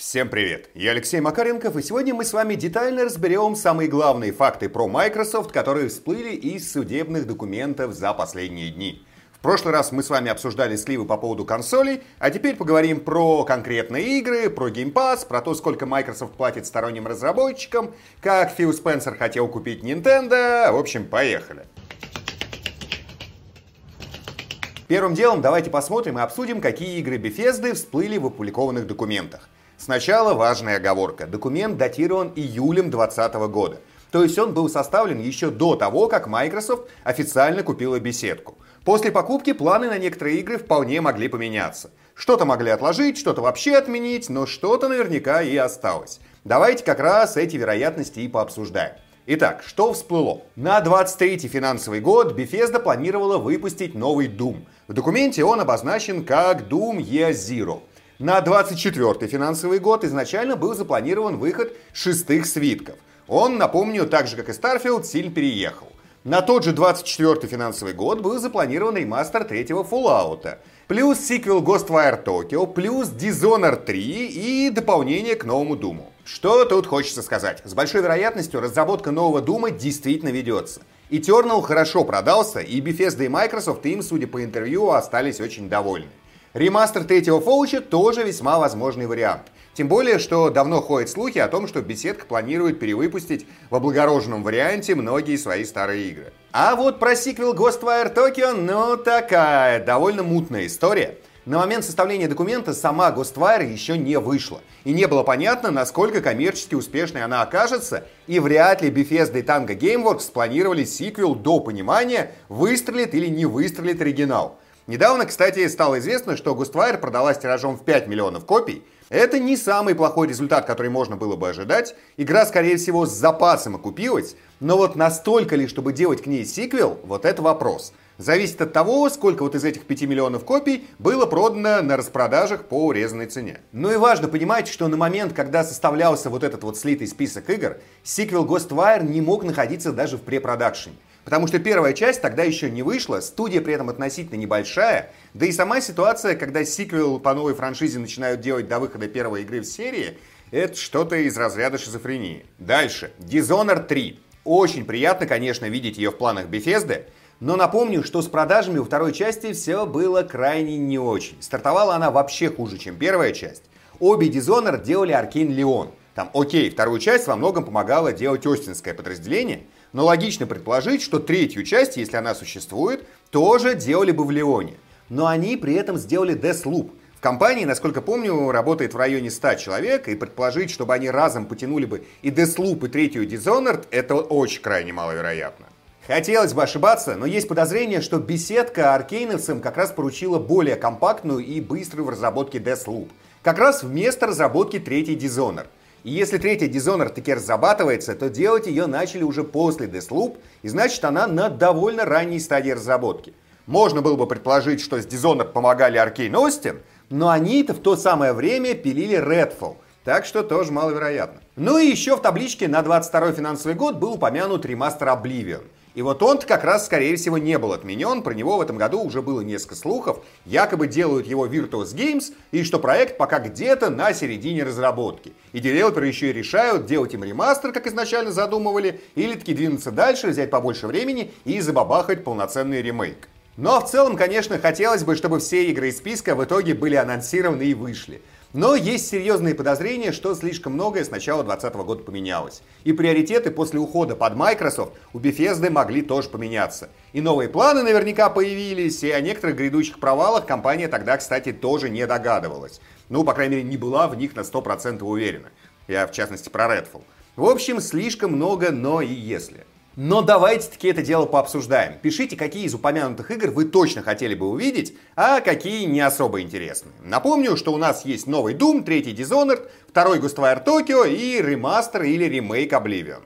Всем привет! Я Алексей Макаренков, и сегодня мы с вами детально разберем самые главные факты про Microsoft, которые всплыли из судебных документов за последние дни. В прошлый раз мы с вами обсуждали сливы по поводу консолей, а теперь поговорим про конкретные игры, про Game Pass, про то, сколько Microsoft платит сторонним разработчикам, как Фил Спенсер хотел купить Nintendo. В общем, поехали. Первым делом давайте посмотрим и обсудим, какие игры Bethesda всплыли в опубликованных документах. Сначала важная оговорка. Документ датирован июлем 2020 года. То есть он был составлен еще до того, как Microsoft официально купила беседку. После покупки планы на некоторые игры вполне могли поменяться. Что-то могли отложить, что-то вообще отменить, но что-то наверняка и осталось. Давайте как раз эти вероятности и пообсуждаем. Итак, что всплыло? На 23 финансовый год Bethesda планировала выпустить новый Doom. В документе он обозначен как Doom Year Zero. На 24 финансовый год изначально был запланирован выход шестых свитков. Он, напомню, так же как и Starfield, сильно переехал. На тот же 24 финансовый год был запланирован ремастер третьего Fallout, плюс сиквел Ghostwire Tokyo, плюс Dishonored 3 и дополнение к новому Думу. Что тут хочется сказать? С большой вероятностью разработка нового Дума действительно ведется. Eternal хорошо продался, и Bethesda и Microsoft им, судя по интервью, остались очень довольны. Ремастер третьего Фоуча тоже весьма возможный вариант. Тем более, что давно ходят слухи о том, что беседка планирует перевыпустить в облагороженном варианте многие свои старые игры. А вот про сиквел Ghostwire Tokyo, ну такая довольно мутная история. На момент составления документа сама Ghostwire еще не вышла. И не было понятно, насколько коммерчески успешной она окажется, и вряд ли Bethesda и Tango Gameworks спланировали сиквел до понимания, выстрелит или не выстрелит оригинал. Недавно, кстати, стало известно, что Ghostwire продалась тиражом в 5 миллионов копий. Это не самый плохой результат, который можно было бы ожидать. Игра, скорее всего, с запасом окупилась. Но вот настолько ли, чтобы делать к ней сиквел, вот это вопрос. Зависит от того, сколько вот из этих 5 миллионов копий было продано на распродажах по урезанной цене. Ну и важно понимать, что на момент, когда составлялся вот этот вот слитый список игр, сиквел Ghostwire не мог находиться даже в препродакшене. Потому что первая часть тогда еще не вышла, студия при этом относительно небольшая, да и сама ситуация, когда сиквел по новой франшизе начинают делать до выхода первой игры в серии, это что-то из разряда шизофрении. Дальше. Dishonored 3. Очень приятно, конечно, видеть ее в планах Bethesda, но напомню, что с продажами у второй части все было крайне не очень. Стартовала она вообще хуже, чем первая часть. Обе Dishonored делали Arkane Leon. Там, окей, вторую часть во многом помогало делать Остинское подразделение – но логично предположить, что третью часть, если она существует, тоже делали бы в Леоне. Но они при этом сделали Deathloop. В компании, насколько помню, работает в районе 100 человек, и предположить, чтобы они разом потянули бы и Deathloop, и третью Dishonored, это очень крайне маловероятно. Хотелось бы ошибаться, но есть подозрение, что беседка аркейновцам как раз поручила более компактную и быструю в разработке Deathloop. Как раз вместо разработки третьей Dishonored. И если третья Dishonored таки разрабатывается, то делать ее начали уже после Deathloop, и значит она на довольно ранней стадии разработки. Можно было бы предположить, что с Dishonored помогали Arkane Austin, но они-то в то самое время пилили Redfall, так что тоже маловероятно. Ну и еще в табличке на 22 финансовый год был упомянут ремастер Oblivion – и вот он как раз, скорее всего, не был отменен. Про него в этом году уже было несколько слухов. Якобы делают его Virtuos Games, и что проект пока где-то на середине разработки. И девелоперы еще и решают, делать им ремастер, как изначально задумывали, или таки двинуться дальше, взять побольше времени и забабахать полноценный ремейк. Но в целом, конечно, хотелось бы, чтобы все игры из списка в итоге были анонсированы и вышли. Но есть серьезные подозрения, что слишком многое с начала 2020 года поменялось. И приоритеты после ухода под Microsoft у Bethesda могли тоже поменяться. И новые планы наверняка появились, и о некоторых грядущих провалах компания тогда, кстати, тоже не догадывалась. Ну, по крайней мере, не была в них на 100% уверена. Я, в частности, про Redfall. В общем, слишком много «но» и «если». Но давайте-таки это дело пообсуждаем. Пишите, какие из упомянутых игр вы точно хотели бы увидеть, а какие не особо интересны. Напомню, что у нас есть новый Doom, третий Dishonored, второй Ghostwire Tokyo и ремастер или ремейк Oblivion.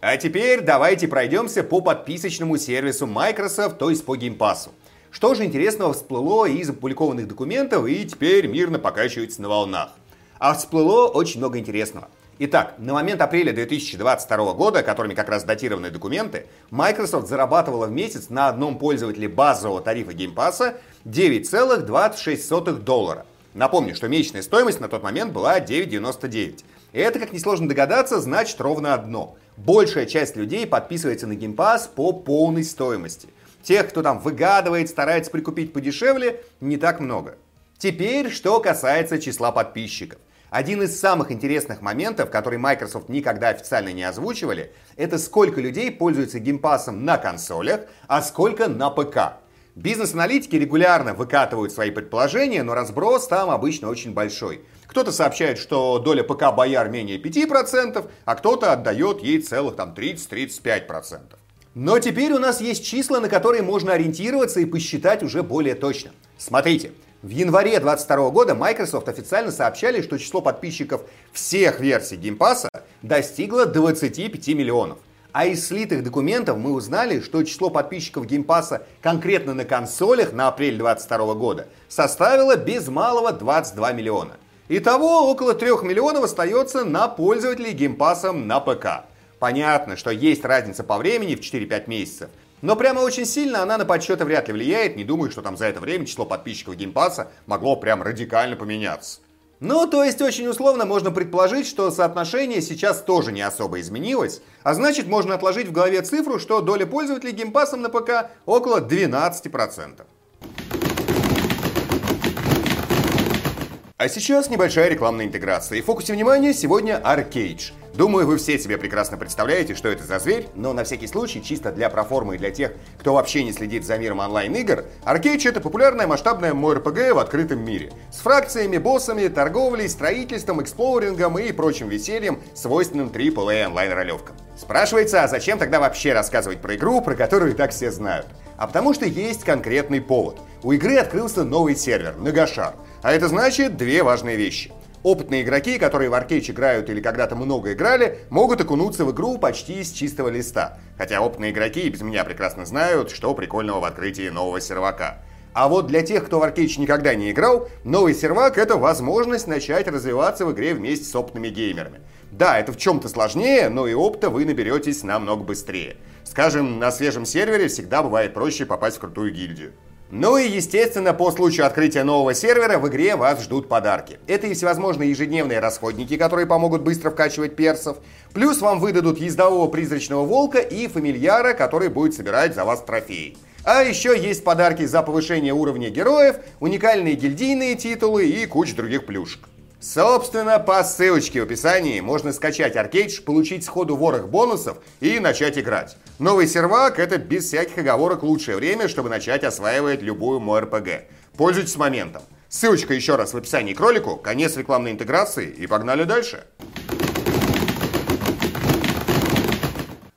А теперь давайте пройдемся по подписочному сервису Microsoft, то есть по Game Pass. Что же интересного всплыло из опубликованных документов и теперь мирно покачивается на волнах? А всплыло очень много интересного. Итак, на момент апреля 2022 года, которыми как раз датированы документы, Microsoft зарабатывала в месяц на одном пользователе базового тарифа Game Pass 9,26 доллара. Напомню, что месячная стоимость на тот момент была 9,99. И это, как несложно догадаться, значит ровно одно. Большая часть людей подписывается на Game Pass по полной стоимости. Тех, кто там выгадывает, старается прикупить подешевле, не так много. Теперь, что касается числа подписчиков. Один из самых интересных моментов, который Microsoft никогда официально не озвучивали, это сколько людей пользуются геймпасом на консолях, а сколько на ПК. Бизнес-аналитики регулярно выкатывают свои предположения, но разброс там обычно очень большой. Кто-то сообщает, что доля ПК бояр менее 5%, а кто-то отдает ей целых там 30-35%. Но теперь у нас есть числа, на которые можно ориентироваться и посчитать уже более точно. Смотрите, в январе 2022 года Microsoft официально сообщали, что число подписчиков всех версий Game Pass достигло 25 миллионов. А из слитых документов мы узнали, что число подписчиков Game Pass конкретно на консолях на апрель 2022 года составило без малого 22 миллиона. Итого около 3 миллионов остается на пользователей Game Pass на ПК. Понятно, что есть разница по времени в 4-5 месяцев, но прямо очень сильно она на подсчеты вряд ли влияет. Не думаю, что там за это время число подписчиков Game Pass а могло прям радикально поменяться. Ну, то есть очень условно можно предположить, что соотношение сейчас тоже не особо изменилось, а значит можно отложить в голове цифру, что доля пользователей Game Pass ом на ПК около 12%. А сейчас небольшая рекламная интеграция. И в фокусе внимания сегодня Arcade. Думаю, вы все себе прекрасно представляете, что это за зверь, но на всякий случай, чисто для проформы и для тех, кто вообще не следит за миром онлайн-игр, Arcade это популярная масштабная MMORPG в открытом мире. С фракциями, боссами, торговлей, строительством, эксплорингом и прочим весельем, свойственным AAA онлайн-ролевкам. Спрашивается, а зачем тогда вообще рассказывать про игру, про которую и так все знают? А потому что есть конкретный повод. У игры открылся новый сервер, Нагашар. А это значит две важные вещи. Опытные игроки, которые в Аркейч играют или когда-то много играли, могут окунуться в игру почти с чистого листа. Хотя опытные игроки и без меня прекрасно знают, что прикольного в открытии нового сервака. А вот для тех, кто в Аркейч никогда не играл, новый сервак — это возможность начать развиваться в игре вместе с опытными геймерами. Да, это в чем-то сложнее, но и опыта вы наберетесь намного быстрее. Скажем, на свежем сервере всегда бывает проще попасть в крутую гильдию. Ну и, естественно, по случаю открытия нового сервера в игре вас ждут подарки. Это и всевозможные ежедневные расходники, которые помогут быстро вкачивать персов. Плюс вам выдадут ездового призрачного волка и фамильяра, который будет собирать за вас трофеи. А еще есть подарки за повышение уровня героев, уникальные гильдийные титулы и куча других плюшек. Собственно, по ссылочке в описании можно скачать Аркейдж, получить сходу ворох бонусов и начать играть. Новый сервак — это без всяких оговорок лучшее время, чтобы начать осваивать любую МОРПГ. Пользуйтесь моментом. Ссылочка еще раз в описании к ролику, конец рекламной интеграции и погнали дальше.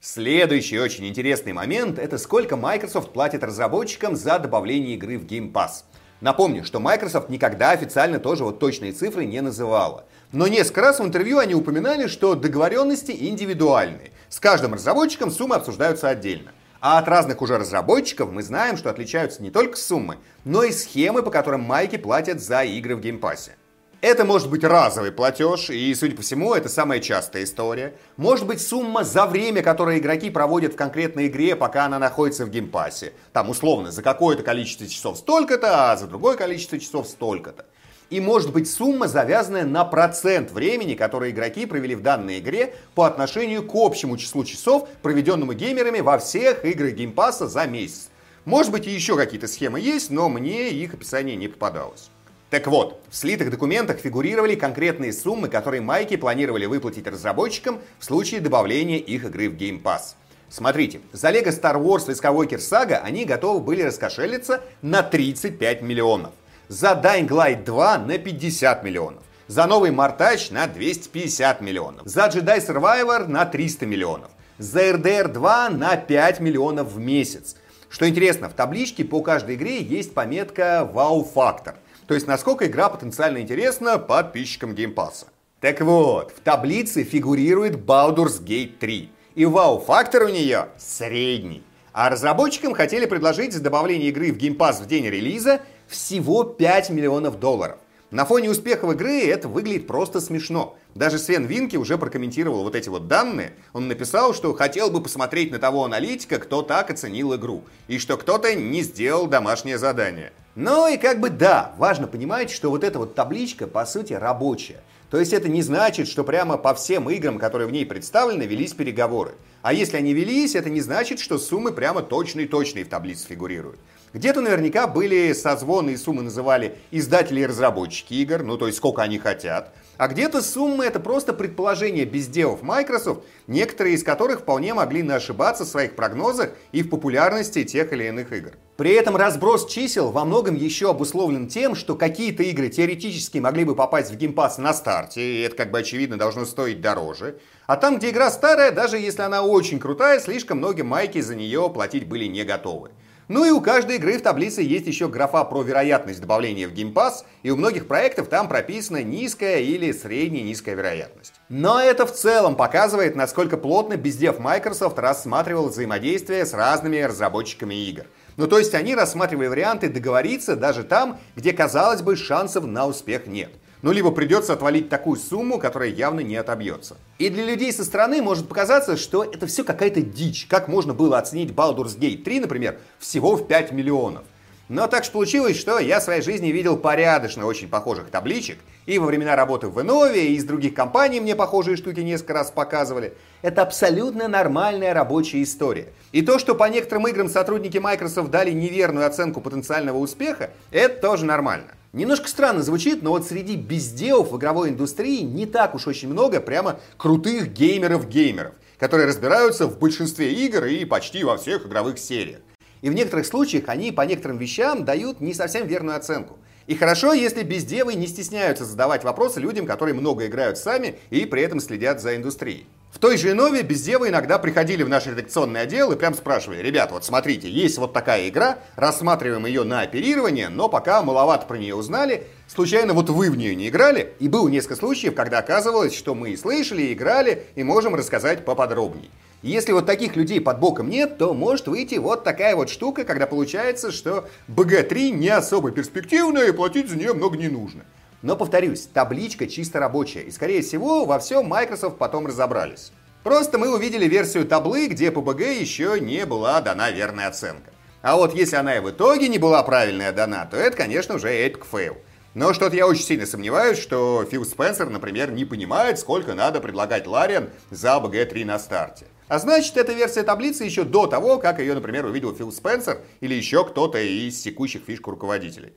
Следующий очень интересный момент – это сколько Microsoft платит разработчикам за добавление игры в Game Pass. Напомню, что Microsoft никогда официально тоже вот точные цифры не называла. Но несколько раз в интервью они упоминали, что договоренности индивидуальные. С каждым разработчиком суммы обсуждаются отдельно. А от разных уже разработчиков мы знаем, что отличаются не только суммы, но и схемы, по которым майки платят за игры в Game Pass е. Это может быть разовый платеж, и, судя по всему, это самая частая история. Может быть сумма за время, которое игроки проводят в конкретной игре, пока она находится в Game Pass е. Там, условно, за какое-то количество часов столько-то, а за другое количество часов столько-то. И может быть сумма, завязанная на процент времени, которое игроки провели в данной игре по отношению к общему числу часов, проведенному геймерами во всех играх Game Pass а за месяц. Может быть и еще какие-то схемы есть, но мне их описание не попадалось. Так вот, в слитых документах фигурировали конкретные суммы, которые майки планировали выплатить разработчикам в случае добавления их игры в Game Pass. Смотрите, за Lego Star Wars Skywalker Saga они готовы были раскошелиться на 35 миллионов. За Dying Light 2 на 50 миллионов. За новый Мартач на 250 миллионов. За Jedi Survivor на 300 миллионов. За RDR 2 на 5 миллионов в месяц. Что интересно, в табличке по каждой игре есть пометка «Вау-фактор». Wow то есть насколько игра потенциально интересна подписчикам геймпасса. Так вот, в таблице фигурирует Baldur's Gate 3. И вау-фактор у нее средний. А разработчикам хотели предложить за добавление игры в Game Pass в день релиза всего 5 миллионов долларов. На фоне успехов игры это выглядит просто смешно. Даже Свен Винки уже прокомментировал вот эти вот данные. Он написал, что хотел бы посмотреть на того аналитика, кто так оценил игру, и что кто-то не сделал домашнее задание. Ну и как бы да, важно понимать, что вот эта вот табличка по сути рабочая. То есть это не значит, что прямо по всем играм, которые в ней представлены, велись переговоры. А если они велись, это не значит, что суммы прямо точные-точные в таблице фигурируют. Где-то наверняка были созвоны и суммы называли издатели и разработчики игр, ну то есть сколько они хотят. А где-то суммы это просто предположения безделов Microsoft, некоторые из которых вполне могли не ошибаться в своих прогнозах и в популярности тех или иных игр. При этом разброс чисел во многом еще обусловлен тем, что какие-то игры теоретически могли бы попасть в геймпас на старте, и это как бы очевидно должно стоить дороже. А там, где игра старая, даже если она очень крутая, слишком многие майки за нее платить были не готовы. Ну и у каждой игры в таблице есть еще графа про вероятность добавления в Game Pass, и у многих проектов там прописана низкая или средняя низкая вероятность. Но это в целом показывает, насколько плотно бездев Microsoft рассматривал взаимодействие с разными разработчиками игр. Ну то есть они рассматривали варианты договориться даже там, где, казалось бы, шансов на успех нет ну либо придется отвалить такую сумму, которая явно не отобьется. И для людей со стороны может показаться, что это все какая-то дичь. Как можно было оценить Baldur's Gate 3, например, всего в 5 миллионов? Но так же получилось, что я в своей жизни видел порядочно очень похожих табличек. И во времена работы в Иннове, и из других компаний мне похожие штуки несколько раз показывали. Это абсолютно нормальная рабочая история. И то, что по некоторым играм сотрудники Microsoft дали неверную оценку потенциального успеха, это тоже нормально. Немножко странно звучит, но вот среди безделов в игровой индустрии не так уж очень много прямо крутых геймеров-геймеров, которые разбираются в большинстве игр и почти во всех игровых сериях. И в некоторых случаях они по некоторым вещам дают не совсем верную оценку. И хорошо, если бездевы не стесняются задавать вопросы людям, которые много играют сами и при этом следят за индустрией. В той же Инове бездевы иногда приходили в наш редакционный отдел и прям спрашивали, ребят, вот смотрите, есть вот такая игра, рассматриваем ее на оперирование, но пока маловато про нее узнали, случайно вот вы в нее не играли, и было несколько случаев, когда оказывалось, что мы и слышали, и играли, и можем рассказать поподробнее. Если вот таких людей под боком нет, то может выйти вот такая вот штука, когда получается, что БГ-3 не особо перспективная и платить за нее много не нужно. Но повторюсь, табличка чисто рабочая, и скорее всего во всем Microsoft потом разобрались. Просто мы увидели версию таблы, где БГ еще не была дана верная оценка. А вот если она и в итоге не была правильная дана, то это, конечно, уже epic fail. Но что-то я очень сильно сомневаюсь, что Фил Спенсер, например, не понимает, сколько надо предлагать Larian за БГ-3 на старте. А значит, эта версия таблицы еще до того, как ее, например, увидел Фил Спенсер или еще кто-то из секущих фишку руководителей.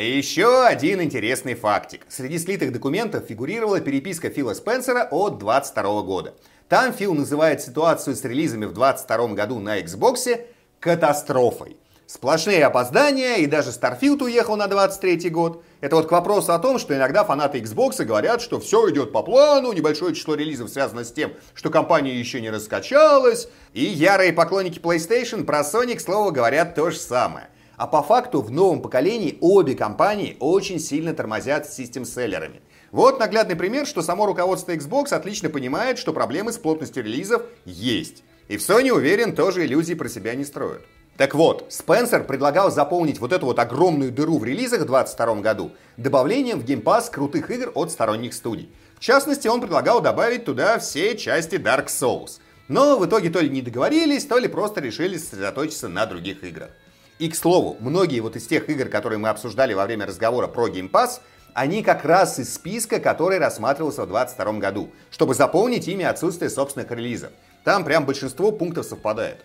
Еще один интересный фактик. Среди слитых документов фигурировала переписка Фила Спенсера от 22 года. Там Фил называет ситуацию с релизами в 22 году на Xbox катастрофой. Сплошные опоздания, и даже Starfield уехал на 23 год. Это вот к вопросу о том, что иногда фанаты Xbox говорят, что все идет по плану, небольшое число релизов связано с тем, что компания еще не раскачалась. И ярые поклонники PlayStation про Sony, к слову, говорят то же самое. А по факту в новом поколении обе компании очень сильно тормозят с систем-селлерами. Вот наглядный пример, что само руководство Xbox отлично понимает, что проблемы с плотностью релизов есть. И в Sony, уверен, тоже иллюзий про себя не строят. Так вот, Спенсер предлагал заполнить вот эту вот огромную дыру в релизах в 2022 году добавлением в Game Pass крутых игр от сторонних студий. В частности, он предлагал добавить туда все части Dark Souls. Но в итоге то ли не договорились, то ли просто решили сосредоточиться на других играх. И, к слову, многие вот из тех игр, которые мы обсуждали во время разговора про Game Pass, они как раз из списка, который рассматривался в 2022 году, чтобы заполнить ими отсутствие собственных релизов. Там прям большинство пунктов совпадает.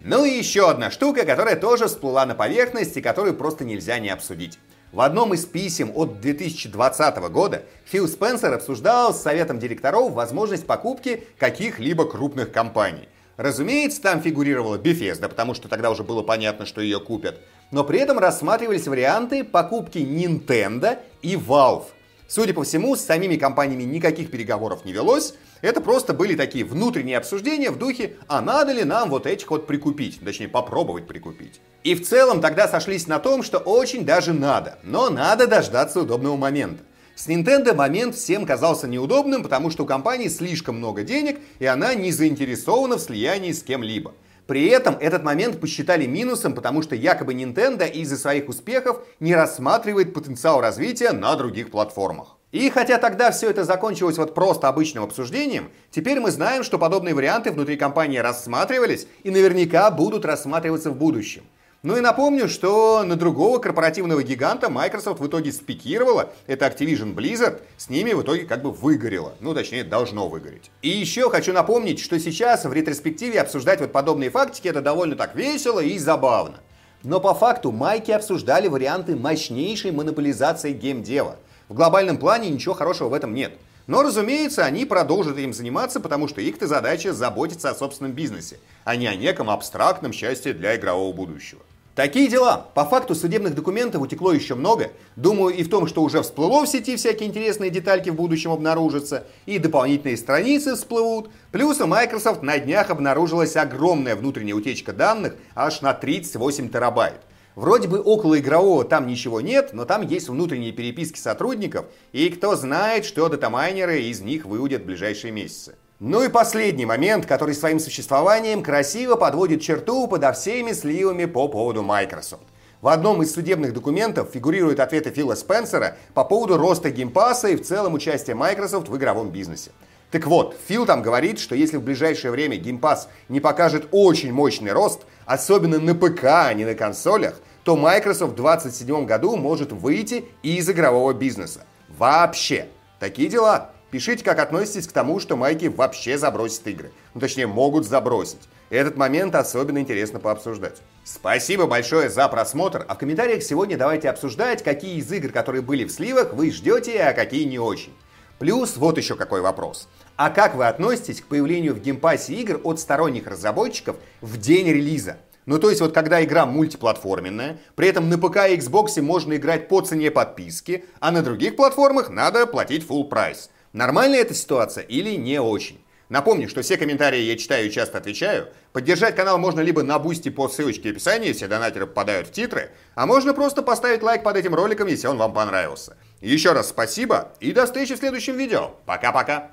Ну и еще одна штука, которая тоже всплыла на поверхность и которую просто нельзя не обсудить. В одном из писем от 2020 года Фил Спенсер обсуждал с советом директоров возможность покупки каких-либо крупных компаний – Разумеется, там фигурировала Bethesda, потому что тогда уже было понятно, что ее купят. Но при этом рассматривались варианты покупки Nintendo и Valve. Судя по всему, с самими компаниями никаких переговоров не велось. Это просто были такие внутренние обсуждения в духе, а надо ли нам вот этих вот прикупить, точнее попробовать прикупить. И в целом тогда сошлись на том, что очень даже надо, но надо дождаться удобного момента. С Nintendo момент всем казался неудобным, потому что у компании слишком много денег, и она не заинтересована в слиянии с кем-либо. При этом этот момент посчитали минусом, потому что якобы Nintendo из-за своих успехов не рассматривает потенциал развития на других платформах. И хотя тогда все это закончилось вот просто обычным обсуждением, теперь мы знаем, что подобные варианты внутри компании рассматривались и наверняка будут рассматриваться в будущем. Ну и напомню, что на другого корпоративного гиганта Microsoft в итоге спикировала, это Activision Blizzard, с ними в итоге как бы выгорело, ну точнее должно выгореть. И еще хочу напомнить, что сейчас в ретроспективе обсуждать вот подобные фактики это довольно так весело и забавно. Но по факту майки обсуждали варианты мощнейшей монополизации геймдева. В глобальном плане ничего хорошего в этом нет. Но, разумеется, они продолжат им заниматься, потому что их-то задача заботиться о собственном бизнесе, а не о неком абстрактном счастье для игрового будущего. Такие дела. По факту судебных документов утекло еще много. Думаю, и в том, что уже всплыло в сети всякие интересные детальки в будущем обнаружатся, и дополнительные страницы всплывут. Плюс у Microsoft на днях обнаружилась огромная внутренняя утечка данных аж на 38 терабайт. Вроде бы около игрового там ничего нет, но там есть внутренние переписки сотрудников, и кто знает, что датамайнеры из них выудят в ближайшие месяцы. Ну и последний момент, который своим существованием красиво подводит черту подо всеми сливами по поводу Microsoft. В одном из судебных документов фигурируют ответы Фила Спенсера по поводу роста геймпаса и в целом участия Microsoft в игровом бизнесе. Так вот, Фил там говорит, что если в ближайшее время геймпас не покажет очень мощный рост, особенно на ПК, а не на консолях, то Microsoft в 2027 году может выйти из игрового бизнеса. Вообще. Такие дела. Пишите, как относитесь к тому, что майки вообще забросят игры. Ну, точнее, могут забросить. Этот момент особенно интересно пообсуждать. Спасибо большое за просмотр, а в комментариях сегодня давайте обсуждать, какие из игр, которые были в сливах, вы ждете, а какие не очень. Плюс вот еще какой вопрос. А как вы относитесь к появлению в Game Pass 'е игр от сторонних разработчиков в день релиза? Ну, то есть, вот когда игра мультиплатформенная, при этом на ПК и Xbox можно играть по цене подписки, а на других платформах надо платить full price. Нормальная эта ситуация или не очень? Напомню, что все комментарии я читаю и часто отвечаю. Поддержать канал можно либо на Boosty по ссылочке в описании, все донатеры попадают в титры, а можно просто поставить лайк под этим роликом, если он вам понравился. Еще раз спасибо и до встречи в следующем видео. Пока-пока.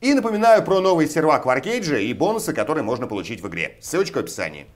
И напоминаю про новый сервак в Аркейдже и бонусы, которые можно получить в игре. Ссылочка в описании.